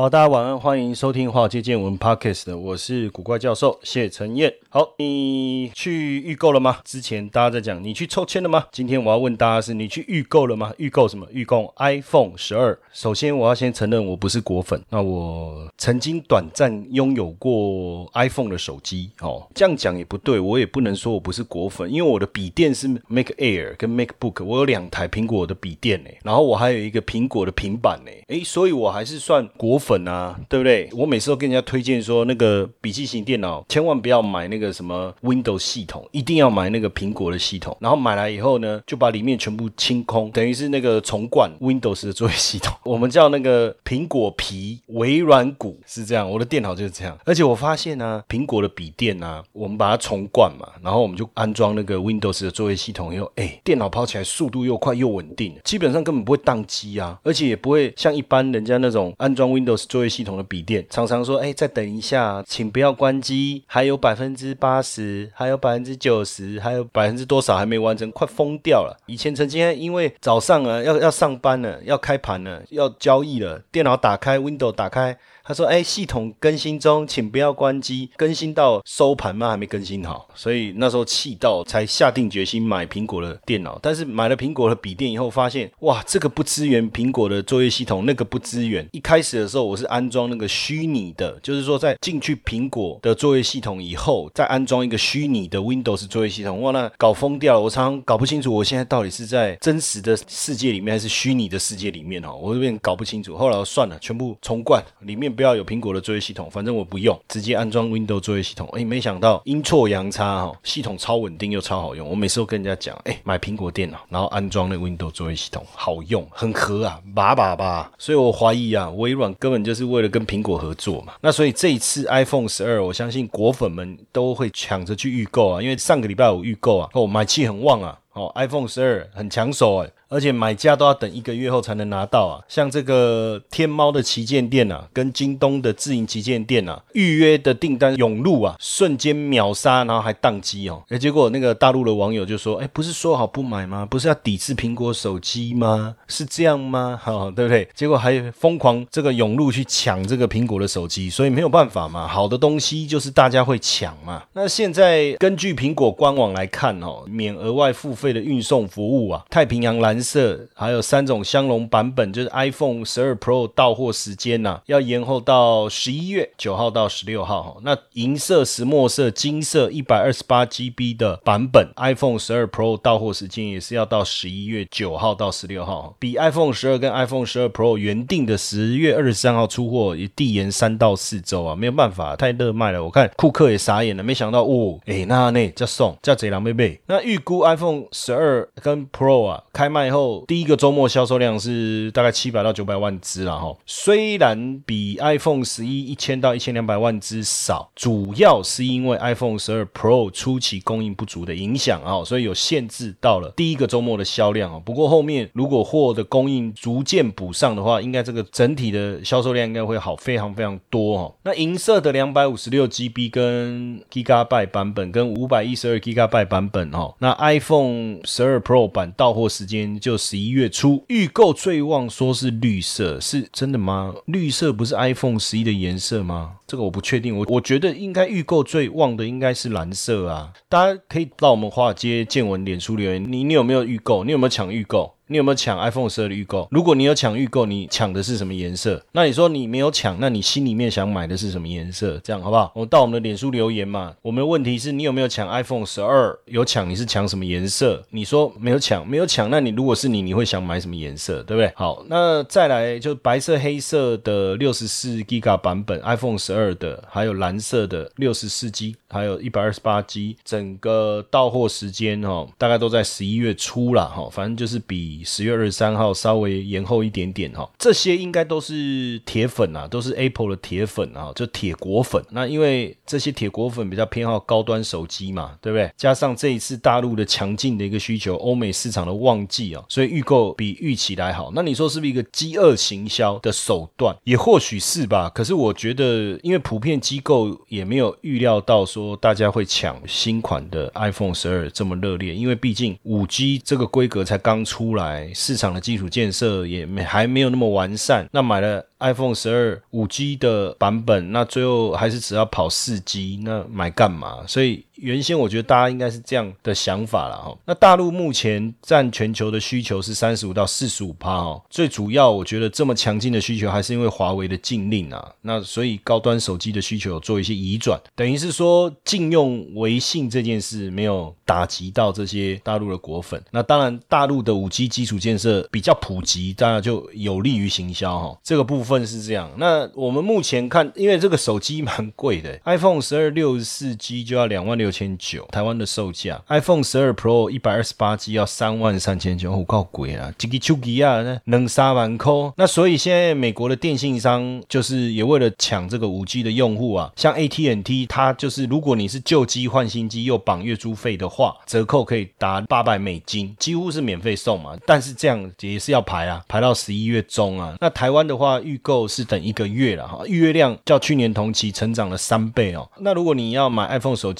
好，大家晚安，欢迎收听《华尔街见闻》Podcast，我是古怪教授谢承彦。好，你去预购了吗？之前大家在讲你去抽签了吗？今天我要问大家是你去预购了吗？预购什么？预购 iPhone 十二。首先我要先承认我不是果粉，那我曾经短暂拥有过 iPhone 的手机。哦，这样讲也不对，我也不能说我不是果粉，因为我的笔电是 Mac Air 跟 MacBook，我有两台苹果的笔电呢，然后我还有一个苹果的平板呢，诶，所以我还是算果粉粉啊，对不对？我每次都跟人家推荐说，那个笔记型电脑千万不要买那个什么 Windows 系统，一定要买那个苹果的系统。然后买来以后呢，就把里面全部清空，等于是那个重灌 Windows 的作业系统。我们叫那个苹果皮微软骨是这样，我的电脑就是这样。而且我发现呢，苹果的笔电啊，我们把它重灌嘛，然后我们就安装那个 Windows 的作业系统以后，哎，电脑跑起来速度又快又稳定，基本上根本不会宕机啊，而且也不会像一般人家那种安装 Windows 作业系统的笔电，常常说，哎，再等一下，请不要关机，还有百分之八十，还有百分之九十，还有百分之多少还没完成，快疯掉了。以前曾经因为早上啊要要上班了，要开盘了，要交易了，电脑打开，Window 打开。他说：“哎，系统更新中，请不要关机。更新到收盘吗？还没更新好，所以那时候气到才下定决心买苹果的电脑。但是买了苹果的笔电以后，发现哇，这个不支援苹果的作业系统，那个不支援。一开始的时候，我是安装那个虚拟的，就是说在进去苹果的作业系统以后，再安装一个虚拟的 Windows 作业系统。哇，那搞疯掉了！我常常搞不清楚，我现在到底是在真实的世界里面，还是虚拟的世界里面？哈，我这边搞不清楚。后来我算了，全部重灌，里面。”不要有苹果的作业系统，反正我不用，直接安装 Windows 作业系统。哎，没想到阴错阳差哈，系统超稳定又超好用。我每次都跟人家讲，哎，买苹果电脑，然后安装那 Windows 作业系统，好用，很合啊，把把把。所以我怀疑啊，微软跟根本就是为了跟苹果合作嘛。那所以这一次 iPhone 十二，我相信果粉们都会抢着去预购啊，因为上个礼拜我预购啊，哦，买气很旺啊，哦，iPhone 十二很抢手哎。而且买家都要等一个月后才能拿到啊！像这个天猫的旗舰店啊，跟京东的自营旗舰店啊，预约的订单涌入啊，瞬间秒杀，然后还宕机哦！哎，结果那个大陆的网友就说：“哎，不是说好不买吗？不是要抵制苹果手机吗？是这样吗？哈，对不对？”结果还疯狂这个涌入去抢这个苹果的手机，所以没有办法嘛，好的东西就是大家会抢嘛。那现在根据苹果官网来看哦，免额外付费的运送服务啊，太平洋蓝。颜色还有三种相容版本，就是 iPhone 十二 Pro 到货时间呐，要延后到十一月九号到十六号哈。那银色、石墨色、金色一百二十八 GB 的版本 iPhone 十二 Pro 到货时间也是要到十一月九号到十六号，比 iPhone 十二跟 iPhone 十二 Pro 原定的十月二十三号出货也递延三到四周啊，没有办法，太热卖了。我看库克也傻眼了，没想到哦，哎，那那叫送叫贼狼贝贝。那预估 iPhone 十二跟 Pro 啊开卖。后第一个周末销售量是大概七百到九百万只了哈，虽然比 iPhone 十一一千到一千两百万只少，主要是因为 iPhone 十二 Pro 初期供应不足的影响啊，所以有限制到了第一个周末的销量啊。不过后面如果货的供应逐渐补上的话，应该这个整体的销售量应该会好非常非常多哈。那银色的两百五十六 GB 跟 Gigabyte 版本跟五百一十二 Gigabyte 版本哦，那 iPhone 十二 Pro 版到货时间。就十一月初预购最旺，说是绿色，是真的吗？绿色不是 iPhone 十一的颜色吗？这个我不确定，我我觉得应该预购最旺的应该是蓝色啊！大家可以到我们华尔街见闻脸书留言，你你有没有预购？你有没有抢预购？你有没有抢 iPhone 十二的预购？如果你有抢预购，你抢的是什么颜色？那你说你没有抢，那你心里面想买的是什么颜色？这样好不好？我们到我们的脸书留言嘛。我们的问题是你有没有抢 iPhone 十二？有抢，你是抢什么颜色？你说没有抢，没有抢，那你如果是你，你会想买什么颜色？对不对？好，那再来就白色、黑色的六十四 G 版本 iPhone 十二的，还有蓝色的六十四 G，还有一百二十八 G，整个到货时间哦，大概都在十一月初了哈，反正就是比十月二十三号稍微延后一点点哈。这些应该都是铁粉啊，都是 Apple 的铁粉啊，就铁果粉。那因为这些铁果粉比较偏好高端手机嘛，对不对？加上这一次大陆的强劲的一个需求，欧美市场的旺季啊，所以预购比预期来好。那你说是不是一个饥饿行销的手段？也或许是吧。可是我觉得，因为普遍机构也没有预料到说大家会抢新款的 iPhone 十二这么热烈，因为毕竟五 G 这个规格才刚出来，市场的基础建设也没还没有那么完善。那买了 iPhone 十二五 G 的版本，那最后还是只要跑四 G，那买干嘛？所以。原先我觉得大家应该是这样的想法了哈。那大陆目前占全球的需求是三十五到四十五趴哦。最主要我觉得这么强劲的需求还是因为华为的禁令啊。那所以高端手机的需求有做一些移转，等于是说禁用微信这件事没有打击到这些大陆的果粉。那当然大陆的五 G 基础建设比较普及，当然就有利于行销哈。这个部分是这样。那我们目前看，因为这个手机蛮贵的，iPhone 十二六十四 G 就要两万六。六千九，台湾的售价，iPhone 十二 Pro 一百二十八 G 要三万三千九，我靠贵啊！这个手机啊，那能三万块。那所以现在美国的电信商就是也为了抢这个五 G 的用户啊，像 AT&T，它就是如果你是旧机换新机又绑月租费的话，折扣可以达八百美金，几乎是免费送嘛。但是这样也是要排啊，排到十一月中啊。那台湾的话，预购是等一个月了哈，预约量较去年同期成长了三倍哦。那如果你要买 iPhone 手机，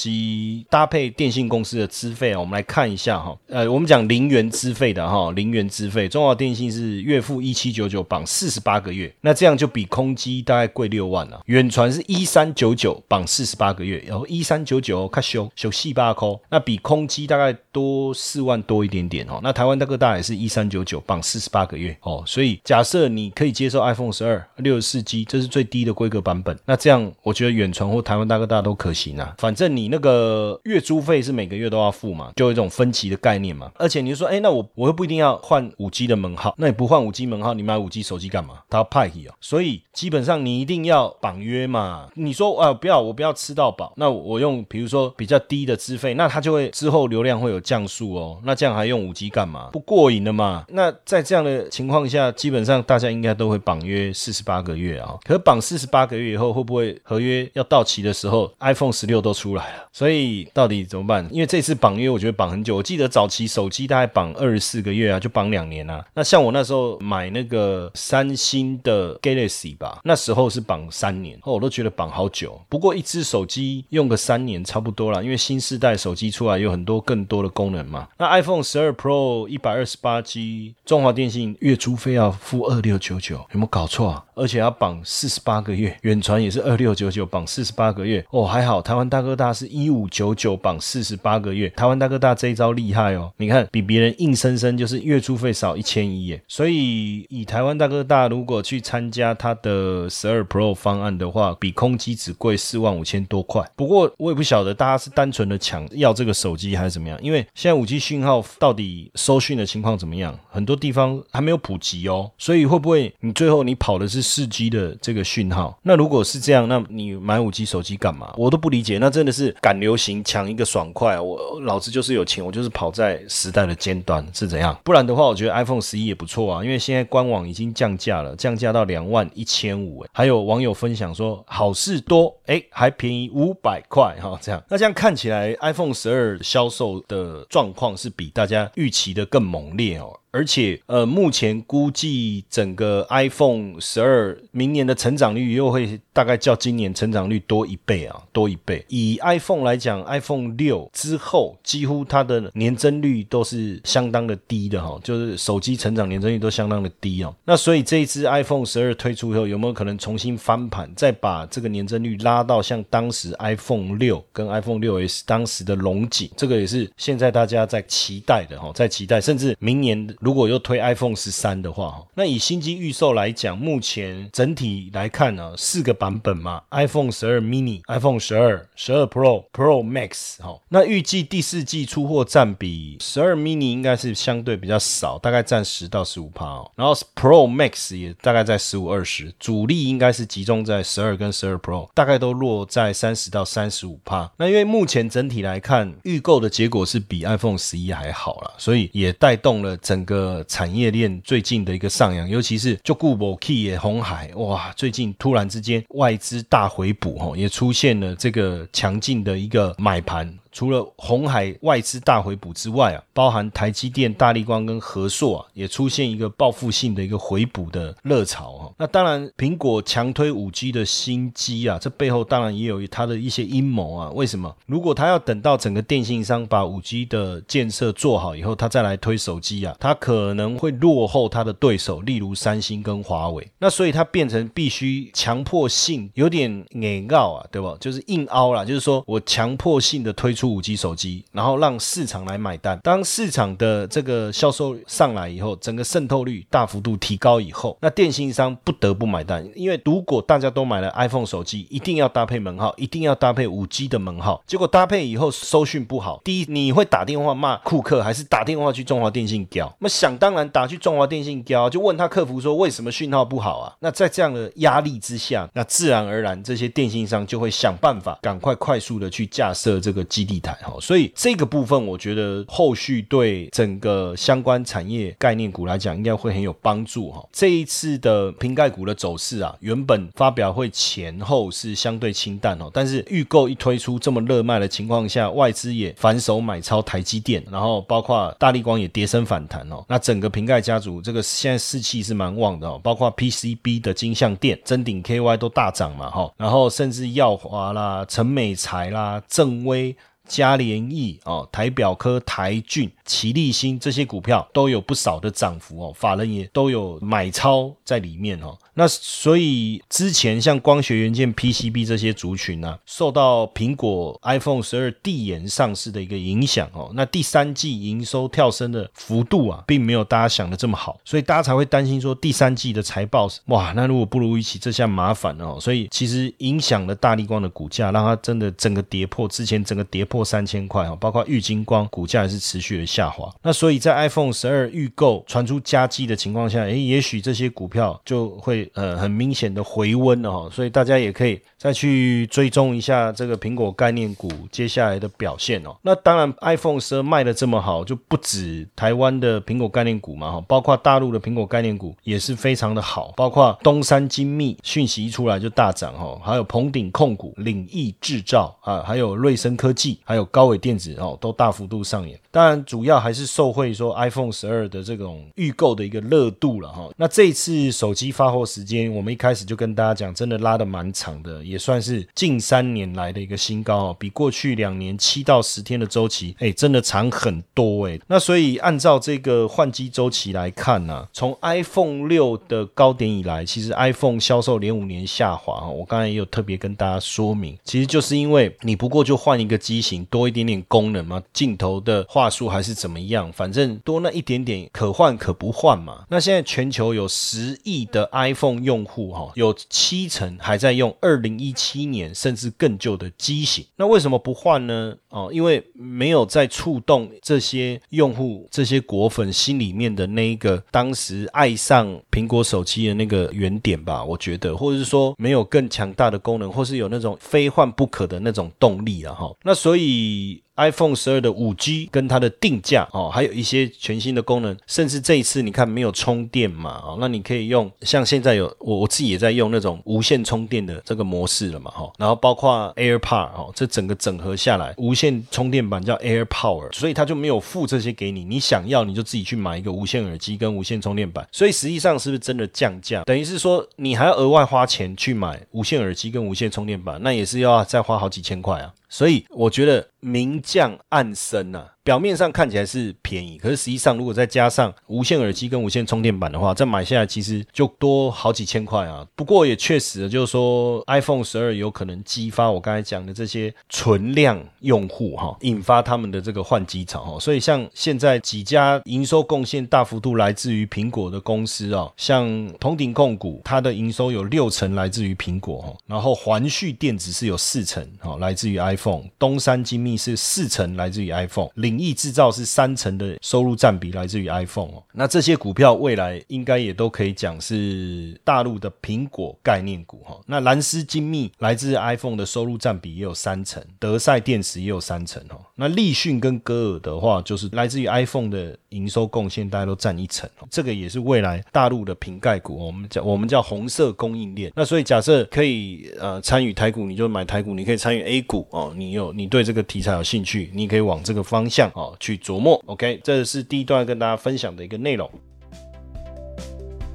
搭配电信公司的资费啊，我们来看一下哈。呃，我们讲零元资费的哈，零元资费，中华电信是月付一七九九绑四十八个月，那这样就比空机大概贵六万了。远传是一三九九绑四十八个月，然后一三九九卡修修细八扣，那比空机大概多四万多一点点哦。那台湾大哥大也是一三九九绑四十八个月哦，所以假设你可以接受 iPhone 十二六十四 G，这是最低的规格版本，那这样我觉得远传或台湾大哥大都可行啊。反正你那个。呃，月租费是每个月都要付嘛，就有一种分期的概念嘛。而且你说，哎，那我我又不一定要换五 G 的门号，那你不换五 G 门号，你买五 G 手机干嘛？它要派去哦。所以基本上你一定要绑约嘛。你说啊，不要，我不要吃到饱，那我用比如说比较低的资费，那它就会之后流量会有降速哦。那这样还用五 G 干嘛？不过瘾的嘛。那在这样的情况下，基本上大家应该都会绑约四十八个月啊。可绑四十八个月以后，会不会合约要到期的时候，iPhone 十六都出来了？所以。到底怎么办？因为这次绑约，我觉得绑很久。我记得早期手机大概绑二十四个月啊，就绑两年啊。那像我那时候买那个三星的 Galaxy 吧，那时候是绑三年，哦，我都觉得绑好久。不过一只手机用个三年差不多了，因为新世代手机出来有很多更多的功能嘛。那 iPhone 十二 Pro 一百二十八 G，中华电信月租费要付二六九九，有没有搞错啊？而且要绑四十八个月，远传也是二六九九绑四十八个月哦，还好台湾大哥大是一五五九九绑四十八个月，台湾大哥大这一招厉害哦，你看比别人硬生生就是月租费少一千一耶，所以以台湾大哥大如果去参加他的十二 Pro 方案的话，比空机只贵四万五千多块。不过我也不晓得大家是单纯的抢要这个手机还是怎么样，因为现在五 G 讯号到底收讯的情况怎么样，很多地方还没有普及哦，所以会不会你最后你跑的是？四 G 的这个讯号，那如果是这样，那你买五 G 手机干嘛？我都不理解。那真的是赶流流行，抢一个爽快。我老子就是有钱，我就是跑在时代的尖端，是怎样？不然的话，我觉得 iPhone 十一也不错啊，因为现在官网已经降价了，降价到两万一千五。还有网友分享说，好事多，哎，还便宜五百块哈。这样，那这样看起来，iPhone 十二销售的状况是比大家预期的更猛烈哦。而且，呃，目前估计整个 iPhone 十二明年的成长率又会大概较今年成长率多一倍啊，多一倍。以 iPhone 来讲，iPhone 六之后几乎它的年增率都是相当的低的哈，就是手机成长年增率都相当的低哦。那所以这一支 iPhone 十二推出以后，有没有可能重新翻盘，再把这个年增率拉到像当时 iPhone 六跟 iPhone 六 S 当时的龙井？这个也是现在大家在期待的哈，在期待，甚至明年。如果又推 iPhone 十三的话，那以新机预售来讲，目前整体来看呢，四个版本嘛，iPhone 十二 mini、iPhone 十二、十二 Pro、Pro Max 哈，那预计第四季出货占比，十二 mini 应该是相对比较少，大概占十到十五趴哦，然后 Pro Max 也大概在十五二十，主力应该是集中在十二跟十二 Pro，大概都落在三十到三十五趴。那因为目前整体来看，预购的结果是比 iPhone 十一还好了，所以也带动了整个产业链最近的一个上扬，尤其是就固博 Key 也红海哇，最近突然之间外资大回补哈，也出现了这个强劲的一个买盘。除了红海外资大回补之外啊，包含台积电、大力光跟和硕啊，也出现一个报复性的一个回补的热潮哈。那当然，苹果强推五 G 的新机啊，这背后当然也有它的一些阴谋啊。为什么？如果他要等到整个电信商把五 G 的建设做好以后，他再来推手机啊，他可能会落后他的对手，例如三星跟华为。那所以它变成必须强迫性，有点硬拗啊，对吧？就是硬凹啦，就是说我强迫性的推出。五 G 手机，然后让市场来买单。当市场的这个销售上来以后，整个渗透率大幅度提高以后，那电信商不得不买单。因为如果大家都买了 iPhone 手机，一定要搭配门号，一定要搭配五 G 的门号。结果搭配以后收讯不好，第一你会打电话骂库克，还是打电话去中华电信屌？那想当然打去中华电信屌，就问他客服说为什么讯号不好啊？那在这样的压力之下，那自然而然这些电信商就会想办法赶快快速的去架设这个基地。台哈，所以这个部分我觉得后续对整个相关产业概念股来讲，应该会很有帮助哈。这一次的瓶盖股的走势啊，原本发表会前后是相对清淡哦，但是预购一推出这么热卖的情况下，外资也反手买超台积电，然后包括大力光也跌升反弹哦。那整个瓶盖家族这个现在士气是蛮旺的哦，包括 PCB 的金相电、真鼎 KY 都大涨嘛哈，然后甚至耀华啦、陈美才啦、正威。嘉联益哦，台表科、台骏、奇力新这些股票都有不少的涨幅哦，法人也都有买超在里面哦。那所以之前像光学元件、PCB 这些族群呢，受到苹果 iPhone 十二递延上市的一个影响哦，那第三季营收跳升的幅度啊，并没有大家想的这么好，所以大家才会担心说第三季的财报哇，那如果不如预期，这下麻烦了哦。所以其实影响了大力光的股价，让它真的整个跌破之前整个跌破。破三千块哈，包括玉金光股价也是持续的下滑。那所以在 iPhone 十二预购传出加机的情况下，诶，也许这些股票就会呃很明显的回温了哈。所以大家也可以再去追踪一下这个苹果概念股接下来的表现哦。那当然，iPhone 十二卖的这么好，就不止台湾的苹果概念股嘛哈，包括大陆的苹果概念股也是非常的好，包括东山精密讯息一出来就大涨哈，还有鹏鼎控股、领益制造啊，还有瑞声科技。还有高伟电子哦，都大幅度上演。当然，主要还是受惠说 iPhone 十二的这种预购的一个热度了哈。那这一次手机发货时间，我们一开始就跟大家讲，真的拉的蛮长的，也算是近三年来的一个新高哦，比过去两年七到十天的周期，哎，真的长很多哎。那所以按照这个换机周期来看呢，从 iPhone 六的高点以来，其实 iPhone 销售连五年下滑。我刚才也有特别跟大家说明，其实就是因为你不过就换一个机型。多一点点功能嘛，镜头的话术还是怎么样？反正多那一点点，可换可不换嘛。那现在全球有十亿的 iPhone 用户哈，有七成还在用二零一七年甚至更旧的机型。那为什么不换呢？哦，因为没有在触动这些用户、这些果粉心里面的那一个当时爱上苹果手机的那个原点吧。我觉得，或者是说没有更强大的功能，或是有那种非换不可的那种动力啊哈。那所以。iPhone 十二的五 G 跟它的定价哦，还有一些全新的功能，甚至这一次你看没有充电嘛哦，那你可以用像现在有我我自己也在用那种无线充电的这个模式了嘛哈，然后包括 AirPod 哦，这整个整合下来，无线充电版叫 AirPower，所以它就没有附这些给你，你想要你就自己去买一个无线耳机跟无线充电板，所以实际上是不是真的降价？等于是说你还要额外花钱去买无线耳机跟无线充电板，那也是要再花好几千块啊。所以我觉得明降暗升啊，表面上看起来是便宜，可是实际上如果再加上无线耳机跟无线充电板的话，再买下来其实就多好几千块啊。不过也确实就是说，iPhone 十二有可能激发我刚才讲的这些存量用户哈，引发他们的这个换机潮哈。所以像现在几家营收贡献大幅度来自于苹果的公司啊，像同鼎控股，它的营收有六成来自于苹果哈，然后环旭电子是有四成哈，来自于 iPhone，东山精密是四成来自于 iPhone，零领益制造是三成的收入占比来自于 iPhone 哦。那这些股票未来应该也都可以讲是大陆的苹果概念股哈。那蓝思精密来自 iPhone 的收入占比也有三成，德赛电池也有三成哦。那立讯跟歌尔的话，就是来自于 iPhone 的营收贡献，大家都占一成哦。这个也是未来大陆的瓶盖股，我们叫我们叫红色供应链。那所以假设可以呃参与台股，你就买台股；你可以参与 A 股哦。你有你对这个题材有兴趣，你可以往这个方向哦去琢磨。OK，这是第一段跟大家分享的一个内容。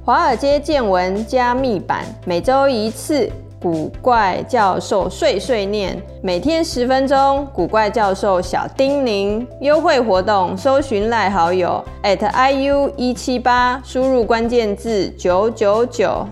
华尔街见闻加密版，每周一次。古怪教授碎碎念，每天十分钟。古怪教授小叮咛，优惠活动，搜寻赖好友 at iu 一七八，输入关键字九九九。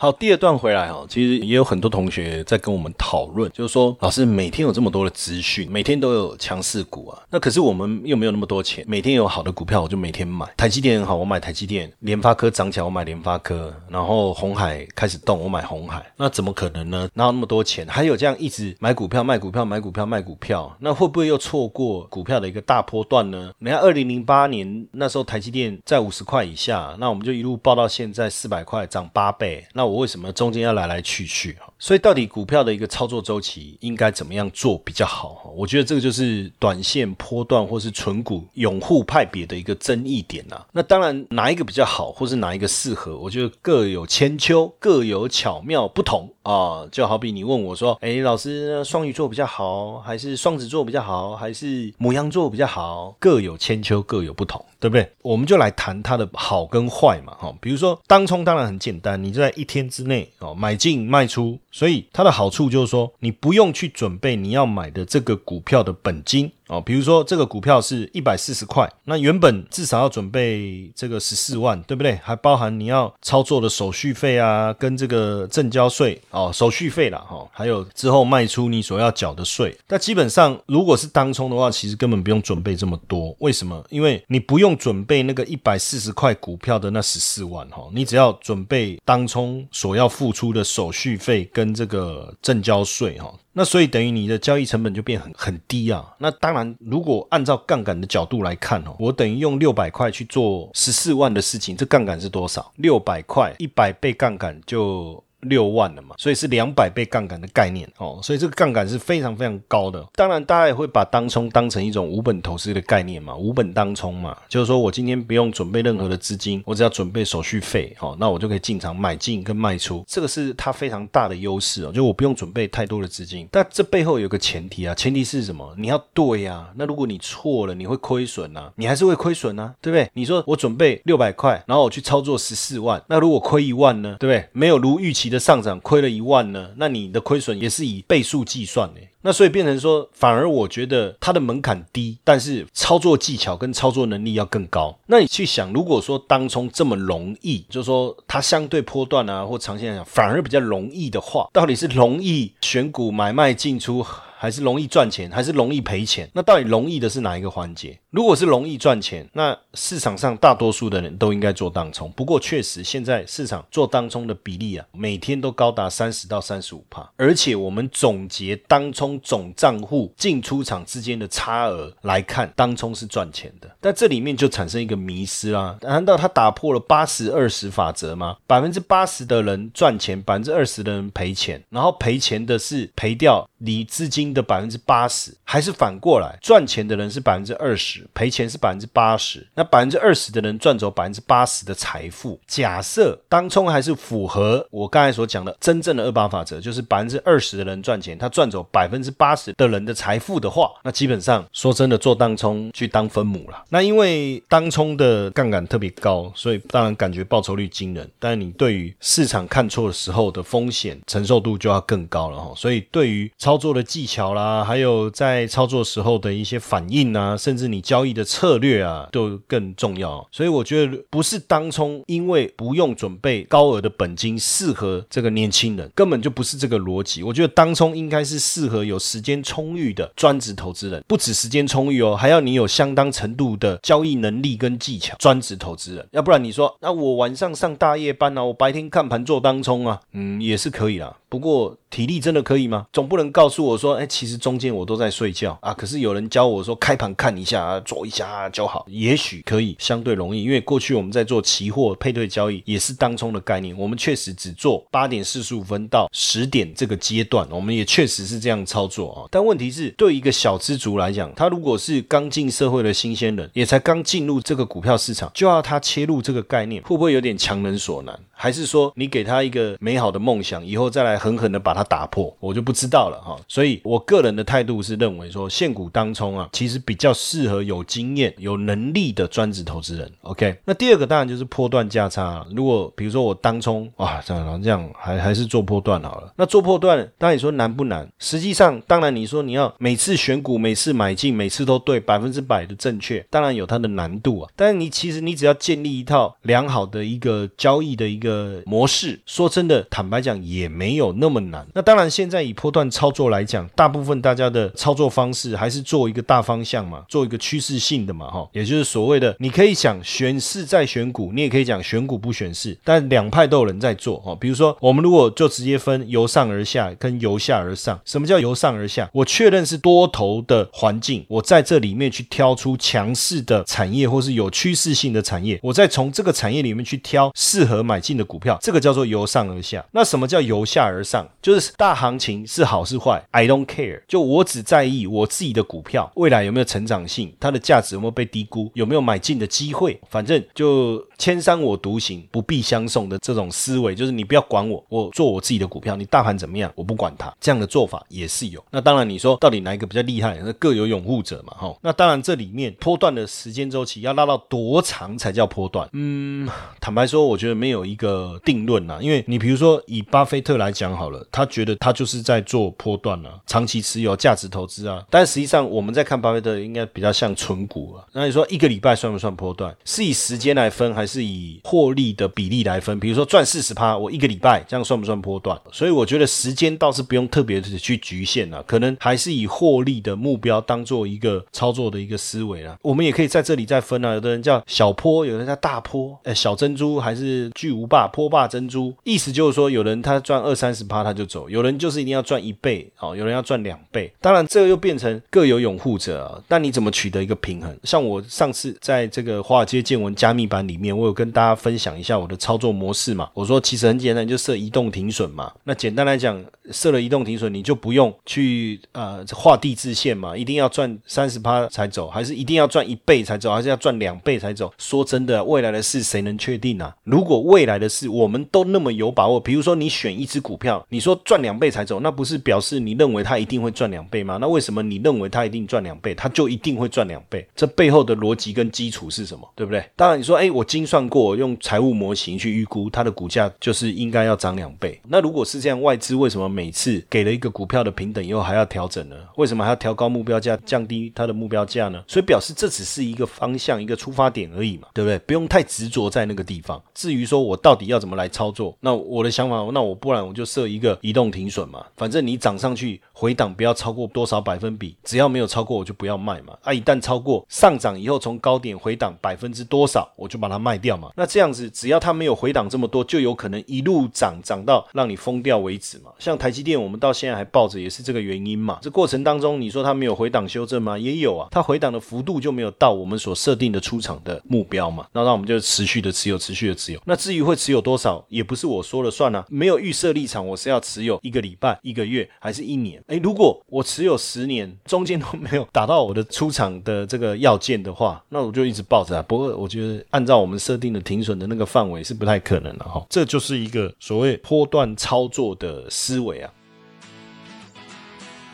好，第二段回来哈，其实也有很多同学在跟我们讨论，就是说老师每天有这么多的资讯，每天都有强势股啊，那可是我们又没有那么多钱，每天有好的股票我就每天买，台积电很好，我买台积电，联发科涨起来我买联发科，然后红海开始动我买红海，那怎么可能呢？哪有那么多钱？还有这样一直买股票卖股票买股票卖股票，那会不会又错过股票的一个大波段呢？你看二零零八年那时候台积电在五十块以下，那我们就一路报到现在四百块，涨八倍，那。我为什么中间要来来去去？所以到底股票的一个操作周期应该怎么样做比较好？我觉得这个就是短线波段或是纯股拥护派别的一个争议点呐。那当然哪一个比较好，或是哪一个适合，我觉得各有千秋，各有巧妙不同啊。就好比你问我说，哎，老师，双鱼座比较好，还是双子座比较好，还是母羊座比较好？各有千秋，各有不同，对不对？我们就来谈它的好跟坏嘛哈。比如说当冲，当然很简单，你就在一天。天之内哦，买进卖出，所以它的好处就是说，你不用去准备你要买的这个股票的本金。哦，比如说这个股票是一百四十块，那原本至少要准备这个十四万，对不对？还包含你要操作的手续费啊，跟这个证交税哦，手续费啦，哈，还有之后卖出你所要缴的税。那基本上如果是当冲的话，其实根本不用准备这么多。为什么？因为你不用准备那个一百四十块股票的那十四万哈，你只要准备当冲所要付出的手续费跟这个证交税哈。那所以等于你的交易成本就变很很低啊。那当然，如果按照杠杆的角度来看哦，我等于用六百块去做十四万的事情，这杠杆是多少？六百块，一百倍杠杆就。六万了嘛，所以是两百倍杠杆的概念哦，所以这个杠杆是非常非常高的。当然，大家也会把当冲当成一种无本投资的概念嘛，无本当冲嘛，就是说我今天不用准备任何的资金，我只要准备手续费，哦，那我就可以进场买进跟卖出，这个是它非常大的优势哦，就我不用准备太多的资金。但这背后有个前提啊，前提是什么？你要对呀。那如果你错了，你会亏损啊，你还是会亏损啊，对不对？你说我准备六百块，然后我去操作十四万，那如果亏一万呢，对不对？没有如预期。的上涨亏了一万呢，那你的亏损也是以倍数计算的，那所以变成说，反而我觉得它的门槛低，但是操作技巧跟操作能力要更高。那你去想，如果说当冲这么容易，就是说它相对波段啊或长线来讲反而比较容易的话，到底是容易选股买卖进出？还是容易赚钱，还是容易赔钱？那到底容易的是哪一个环节？如果是容易赚钱，那市场上大多数的人都应该做当冲。不过确实，现在市场做当冲的比例啊，每天都高达三十到三十五帕。而且我们总结当冲总账户进出场之间的差额来看，当冲是赚钱的。但这里面就产生一个迷失啦，难道他打破了八十二十法则吗？百分之八十的人赚钱，百分之二十的人赔钱，然后赔钱的是赔掉你资金。的百分之八十，还是反过来，赚钱的人是百分之二十，赔钱是百分之八十。那百分之二十的人赚走百分之八十的财富。假设当冲还是符合我刚才所讲的真正的二八法则，就是百分之二十的人赚钱，他赚走百分之八十的人的财富的话，那基本上说真的，做当冲去当分母了。那因为当冲的杠杆特别高，所以当然感觉报酬率惊人。但是你对于市场看错的时候的风险承受度就要更高了哈。所以对于操作的技巧啦，还有在操作时候的一些反应啊，甚至你交易的策略啊，都更重要。所以我觉得不是当冲，因为不用准备高额的本金，适合这个年轻人，根本就不是这个逻辑。我觉得当冲应该是适合有时间充裕的专职投资人，不止时间充裕哦，还要你有相当程度的交易能力跟技巧。专职投资人，要不然你说，那我晚上上大夜班啊，我白天看盘做当冲啊，嗯，也是可以啦。不过体力真的可以吗？总不能告诉我说，哎，其实中间我都在睡觉啊。可是有人教我说，开盘看一下啊，做一下啊就好。也许可以相对容易，因为过去我们在做期货配对交易，也是当冲的概念。我们确实只做八点四十五分到十点这个阶段，我们也确实是这样操作啊。但问题是，对一个小资族来讲，他如果是刚进社会的新鲜人，也才刚进入这个股票市场，就要他切入这个概念，会不会有点强人所难？还是说你给他一个美好的梦想，以后再来狠狠的把它打破，我就不知道了哈。所以我个人的态度是认为说，现股当冲啊，其实比较适合有经验、有能力的专职投资人。OK，那第二个当然就是波段价差。如果比如说我当冲哇，这样这样还还是做波段好了。那做波段，当然你说难不难？实际上，当然你说你要每次选股、每次买进、每次都对百分之百的正确，当然有它的难度啊。但是你其实你只要建立一套良好的一个交易的一。个模式，说真的，坦白讲也没有那么难。那当然，现在以波段操作来讲，大部分大家的操作方式还是做一个大方向嘛，做一个趋势性的嘛，哈，也就是所谓的，你可以想选市再选股，你也可以讲选股不选市，但两派都有人在做，哈。比如说，我们如果就直接分由上而下跟由下而上，什么叫由上而下？我确认是多头的环境，我在这里面去挑出强势的产业或是有趋势性的产业，我再从这个产业里面去挑适合买进。的股票，这个叫做由上而下。那什么叫由下而而上？就是大行情是好是坏，I don't care。就我只在意我自己的股票未来有没有成长性，它的价值有没有被低估，有没有买进的机会。反正就千山我独行，不必相送的这种思维，就是你不要管我，我做我自己的股票。你大盘怎么样，我不管它。这样的做法也是有。那当然，你说到底哪一个比较厉害？那各有拥护者嘛，哈。那当然，这里面波段的时间周期要拉到多长才叫波段？嗯，坦白说，我觉得没有一个。定论呐，因为你比如说以巴菲特来讲讲好了，他觉得他就是在做波段啊，长期持有价值投资啊。但实际上我们在看巴菲特，应该比较像纯股啊。那你说一个礼拜算不算波段？是以时间来分，还是以获利的比例来分？比如说赚四十趴，我一个礼拜这样算不算波段？所以我觉得时间倒是不用特别的去局限了，可能还是以获利的目标当做一个操作的一个思维啊。我们也可以在这里再分啊，有的人叫小坡，有人叫大坡，哎，小珍珠还是巨无霸？坡霸珍珠，意思就是说，有人他赚二三十十趴他就走，有人就是一定要赚一倍，好，有人要赚两倍。当然，这个又变成各有拥护者啊。但你怎么取得一个平衡？像我上次在这个华尔街见闻加密版里面，我有跟大家分享一下我的操作模式嘛。我说其实很简单，就设移动停损嘛。那简单来讲，设了移动停损，你就不用去呃画地自限嘛，一定要赚三十趴才走，还是一定要赚一倍才走，还是要赚两倍才走？说真的，未来的事谁能确定啊？如果未来的事我们都那么有把握，比如说你选一只股票，你说赚两倍才走，那不是表示你认为它一定会赚两倍吗？那为什么你认为它一定赚两倍，它就一定会赚两倍？这背后的逻辑跟基础是什么？对不对？当然你说，哎，我精算过，用财务模型去预估它的股价就是应该要涨两倍。那如果是这样，外资为什么每次给了一个股票的平等以后还要调整呢？为什么还要调高目标价，降低它的目标价呢？所以表示这只是一个方向，一个出发点而已嘛，对不对？不用太执着在那个地方。至于说我到底要怎么来操作？那我的想法，那我不然我就设一个移动停损嘛。反正你涨上去回档不要超过多少百分比，只要没有超过我就不要卖嘛。啊，一旦超过上涨以后从高点回档百分之多少，我就把它卖掉嘛。那这样子只要它没有回档这么多，就有可能一路涨涨到让你疯掉为止嘛。像台积电，我们到现在还抱着也是这个原因嘛。这过程当中你说它没有回档修正吗？也有啊，它回档的幅度就没有到我们所设定的出场的目标嘛。那那我们就持续的持有，持续的持有。那至于会持有多少，也不是我说了算啊，没有预设立场，我是要持有一个礼拜、一个月还是一年？哎，如果我持有十年，中间都没有达到我的出场的这个要件的话，那我就一直抱着啊。不过我觉得按照我们设定的停损的那个范围是不太可能的哈。这就是一个所谓波段操作的思维啊。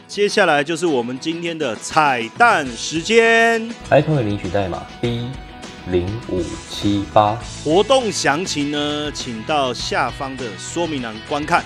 接下来就是我们今天的彩蛋时间，iPhone 领取代码 B。零五七八活动详情呢，请到下方的说明栏观看。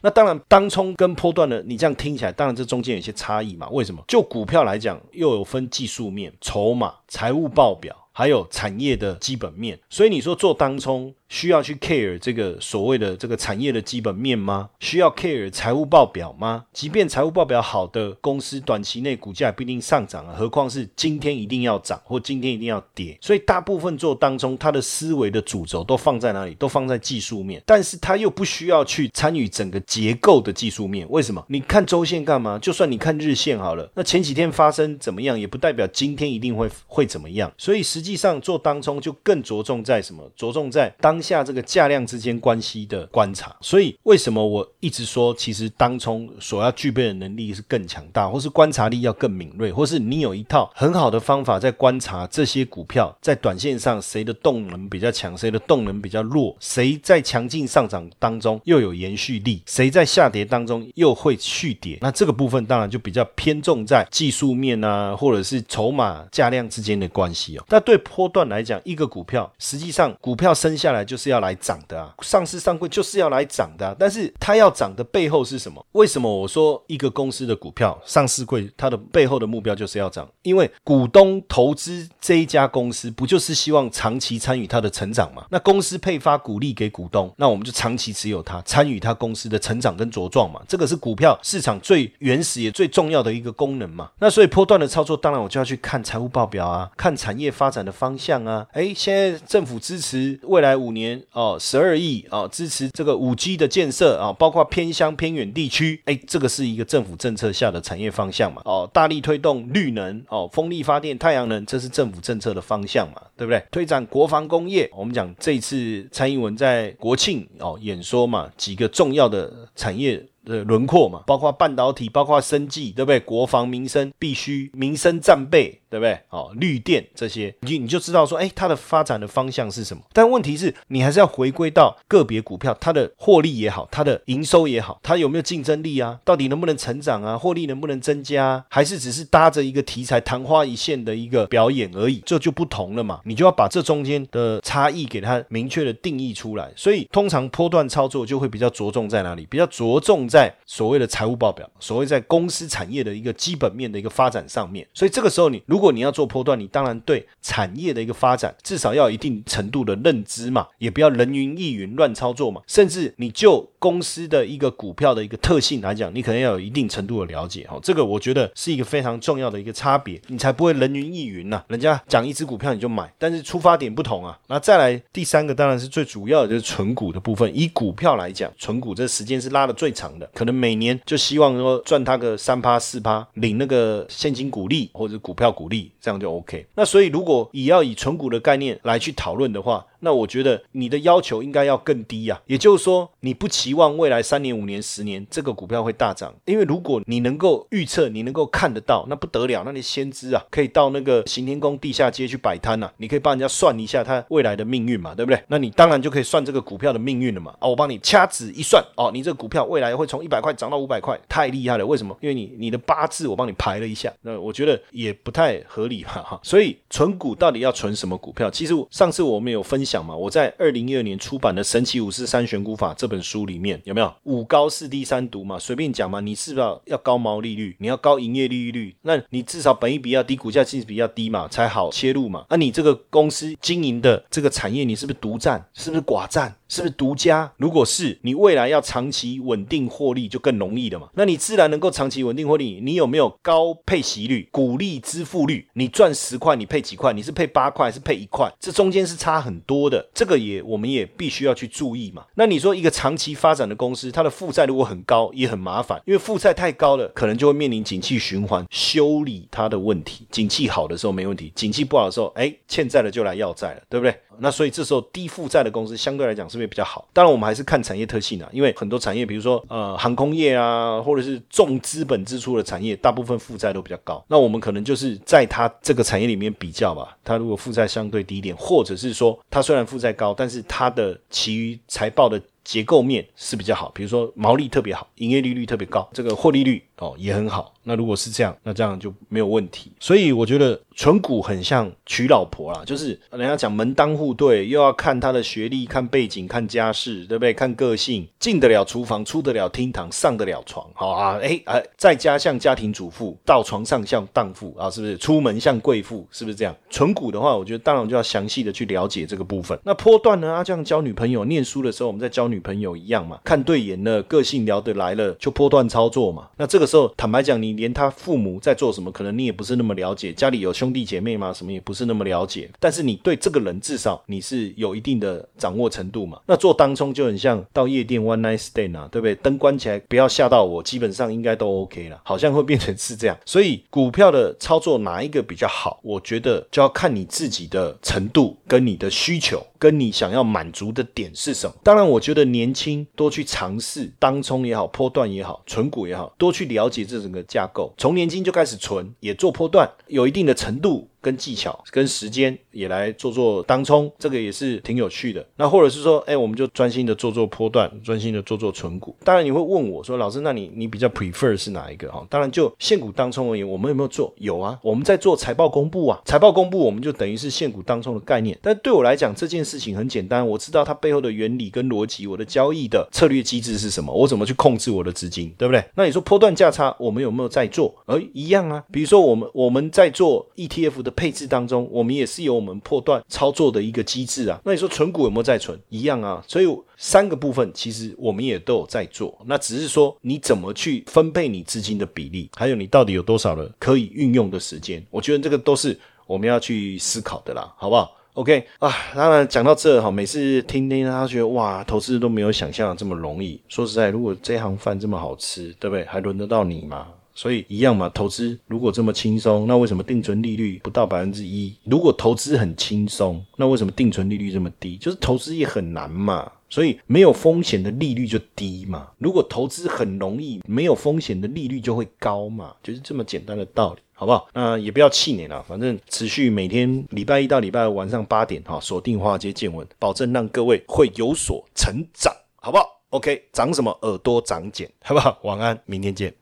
那当然，当冲跟波段的，你这样听起来，当然这中间有些差异嘛。为什么？就股票来讲，又有分技术面、筹码、财务报表。还有产业的基本面，所以你说做当冲需要去 care 这个所谓的这个产业的基本面吗？需要 care 财务报表吗？即便财务报表好的公司，短期内股价不一定上涨啊，何况是今天一定要涨或今天一定要跌。所以大部分做当中，他的思维的主轴都放在哪里？都放在技术面，但是他又不需要去参与整个结构的技术面。为什么？你看周线干嘛？就算你看日线好了，那前几天发生怎么样，也不代表今天一定会会怎么样。所以实际上做当中就更着重在什么？着重在当下这个价量之间关系的观察。所以为什么我一直说，其实当冲所要具备的能力是更强大，或是观察力要更敏锐，或是你有一套很好的方法在观察这些股票在短线上谁的动能比较强，谁的动能比较弱，谁在强劲上涨当中又有延续力，谁在下跌当中又会续跌。那这个部分当然就比较偏重在技术面啊，或者是筹码价量之间的关系哦。那对波段来讲，一个股票实际上股票生下来就就是要来涨的啊，上市上柜就是要来涨的。啊但是它要涨的背后是什么？为什么我说一个公司的股票上市柜，它的背后的目标就是要涨？因为股东投资这一家公司，不就是希望长期参与它的成长吗？那公司配发股利给股东，那我们就长期持有它，参与它公司的成长跟茁壮嘛。这个是股票市场最原始也最重要的一个功能嘛。那所以波段的操作，当然我就要去看财务报表啊，看产业发展。的方向啊，哎，现在政府支持未来五年年哦，十二亿哦，支持这个五 G 的建设啊，包括偏乡偏远地区，哎，这个是一个政府政策下的产业方向嘛，哦，大力推动绿能哦，风力发电、太阳能，这是政府政策的方向嘛，对不对？推展国防工业，我们讲这次蔡英文在国庆哦演说嘛，几个重要的产业。的轮廓嘛，包括半导体，包括生计，对不对？国防民生必须民生战备，对不对？哦，绿电这些，你你就知道说，哎，它的发展的方向是什么？但问题是，你还是要回归到个别股票，它的获利也好，它的营收也好，它有没有竞争力啊？到底能不能成长啊？获利能不能增加？还是只是搭着一个题材昙花一现的一个表演而已？这就不同了嘛。你就要把这中间的差异给它明确的定义出来。所以，通常波段操作就会比较着重在哪里？比较着重。在所谓的财务报表，所谓在公司产业的一个基本面的一个发展上面，所以这个时候你如果你要做波段，你当然对产业的一个发展至少要有一定程度的认知嘛，也不要人云亦云乱操作嘛，甚至你就公司的一个股票的一个特性来讲，你可能要有一定程度的了解。哈，这个我觉得是一个非常重要的一个差别，你才不会人云亦云呐，人家讲一只股票你就买，但是出发点不同啊。那再来第三个当然是最主要的就是纯股的部分，以股票来讲，纯股这时间是拉的最长的。可能每年就希望说赚他个三趴四趴，领那个现金股利或者股票股利，这样就 OK。那所以如果以要以存股的概念来去讨论的话，那我觉得你的要求应该要更低呀，也就是说，你不期望未来三年、五年、十年这个股票会大涨，因为如果你能够预测，你能够看得到，那不得了，那你先知啊，可以到那个行天宫地下街去摆摊呐，你可以帮人家算一下他未来的命运嘛，对不对？那你当然就可以算这个股票的命运了嘛。啊，我帮你掐指一算，哦，你这个股票未来会从一百块涨到五百块，太厉害了。为什么？因为你你的八字我帮你排了一下，那我觉得也不太合理哈哈。所以存股到底要存什么股票？其实上次我们有分析讲嘛，我在二零一二年出版的《神奇五四三选股法》这本书里面有没有五高四低三读嘛？随便讲嘛，你是不是要高毛利率？你要高营业利率？那你至少本益比要低，股价净值比较低嘛，才好切入嘛。那你这个公司经营的这个产业，你是不是独占？是不是寡占？是不是独家？如果是你未来要长期稳定获利，就更容易了嘛。那你自然能够长期稳定获利。你有没有高配息率、股利支付率？你赚十块，你配几块？你是配八块还是配一块？这中间是差很多多的。这个也我们也必须要去注意嘛。那你说一个长期发展的公司，它的负债如果很高，也很麻烦，因为负债太高了，可能就会面临景气循环修理它的问题。景气好的时候没问题，景气不好的时候，哎，欠债了就来要债了，对不对？那所以这时候低负债的公司相对来讲是不是比较好？当然我们还是看产业特性啊，因为很多产业，比如说呃航空业啊，或者是重资本支出的产业，大部分负债都比较高。那我们可能就是在它这个产业里面比较吧，它如果负债相对低一点，或者是说它虽然负债高，但是它的其余财报的结构面是比较好，比如说毛利特别好，营业利率特别高，这个获利率。哦，也很好。那如果是这样，那这样就没有问题。所以我觉得存股很像娶老婆啦，就是人家讲门当户对，又要看他的学历、看背景、看家世，对不对？看个性，进得了厨房，出得了厅堂，上得了床，好啊，哎哎，在家像家庭主妇，到床上像荡妇啊，是不是？出门像贵妇，是不是这样？存股的话，我觉得当然就要详细的去了解这个部分。那波段呢？啊，这样交女朋友、念书的时候，我们在交女朋友一样嘛，看对眼了，个性聊得来了，就波段操作嘛。那这个时候，坦白讲，你连他父母在做什么，可能你也不是那么了解。家里有兄弟姐妹吗？什么也不是那么了解。但是你对这个人至少你是有一定的掌握程度嘛。那做当冲就很像到夜店 one night stand 啊，对不对？灯关起来，不要吓到我，基本上应该都 OK 了。好像会变成是这样。所以股票的操作哪一个比较好？我觉得就要看你自己的程度跟你的需求。跟你想要满足的点是什么？当然，我觉得年轻多去尝试当冲也好，波段也好，存股也好，多去了解这整个架构。从年轻就开始存，也做波段，有一定的程度。跟技巧、跟时间也来做做当冲，这个也是挺有趣的。那或者是说，哎，我们就专心的做做波段，专心的做做存股。当然你会问我说，老师，那你你比较 prefer 是哪一个？哈，当然就现股当冲而言，我们有没有做？有啊，我们在做财报公布啊。财报公布，我们就等于是现股当冲的概念。但对我来讲，这件事情很简单，我知道它背后的原理跟逻辑，我的交易的策略机制是什么，我怎么去控制我的资金，对不对？那你说波段价差，我们有没有在做？而一样啊，比如说我们我们在做 ETF 的配置当中。我们也是有我们破断操作的一个机制啊。那你说存股有没有在存？一样啊。所以三个部分其实我们也都有在做。那只是说你怎么去分配你资金的比例，还有你到底有多少的可以运用的时间，我觉得这个都是我们要去思考的啦，好不好？OK 啊，当然讲到这哈，每次听听他觉得哇，投资都没有想象的这么容易。说实在，如果这行饭这么好吃，对不对？还轮得到你吗？所以一样嘛，投资如果这么轻松，那为什么定存利率不到百分之一？如果投资很轻松，那为什么定存利率这么低？就是投资也很难嘛，所以没有风险的利率就低嘛。如果投资很容易，没有风险的利率就会高嘛，就是这么简单的道理，好不好？那也不要气馁了，反正持续每天礼拜一到礼拜五晚上八点哈，锁定华尔街见闻，保证让各位会有所成长，好不好？OK，长什么耳朵长茧，好不好？晚安，明天见。